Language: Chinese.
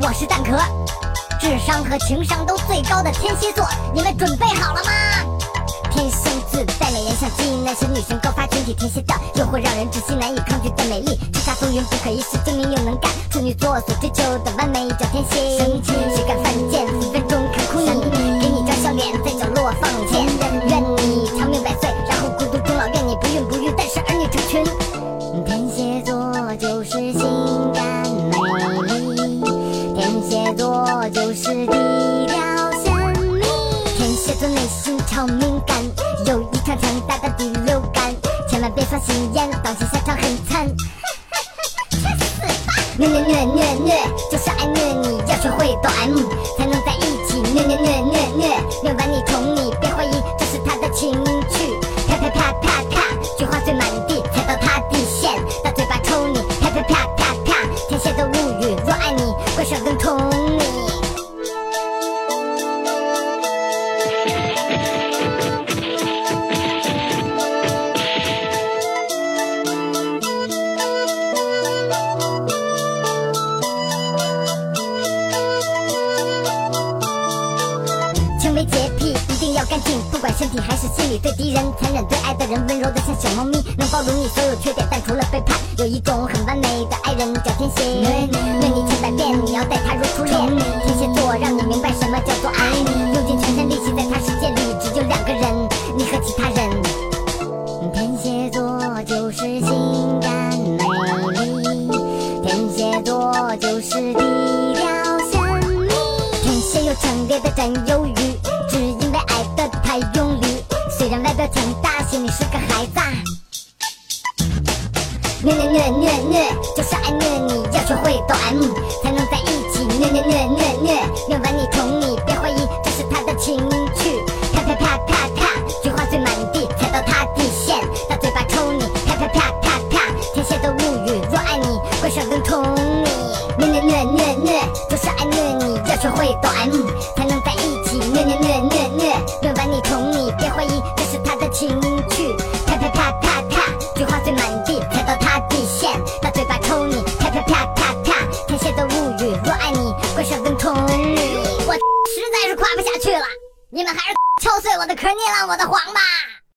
我是蛋壳，智商和情商都最高的天蝎座，你们准备好了吗？天生自带美颜相机，男神女神高发群体，天蝎的诱惑让人窒息，难以抗拒的美丽，叱咤风云不可一世，精明又能干，处女座所追求的完美叫天蝎。生气谁敢犯贱？分分钟看哭你，给你张笑脸，在角落放钱，愿你长命百岁，然后孤独终老，愿你不孕不育，但是儿女成群。天蝎座就是性感，天蝎座就是低调神秘，天蝎座内心超敏感，有一场强大的第六感，千万别耍心眼，当心下场很惨。去死吧！虐虐虐虐虐，就是爱虐你，要学会抖 M 才能在一轻微洁癖一定要干净，不管身体还是心理，对敌人残忍，对爱的人温柔的像小猫咪，能包容你所有缺点，但除了背叛，有一种很完美的爱人叫天蝎。虐你千百遍，你要待他如初恋。天蝎座让你明白什么叫做爱，用尽全身力气，在他世界里只有两个人，你和其他人。天蝎座就是性感美丽，天蝎座就是低。有强烈的占有欲，只因为爱得太用力。虽然外表强大，心里是个孩子。啊。虐虐虐虐虐，就是爱虐你，要学会抖 M 去。啪啪啪啪啪，菊花碎满地，踩到他底线，大嘴巴抽你。啪啪啪啪啪，天蝎的物语，若爱你，会手更宠你。我实在是夸不下去了，你们还是敲碎我的壳，捏烂我的黄吧。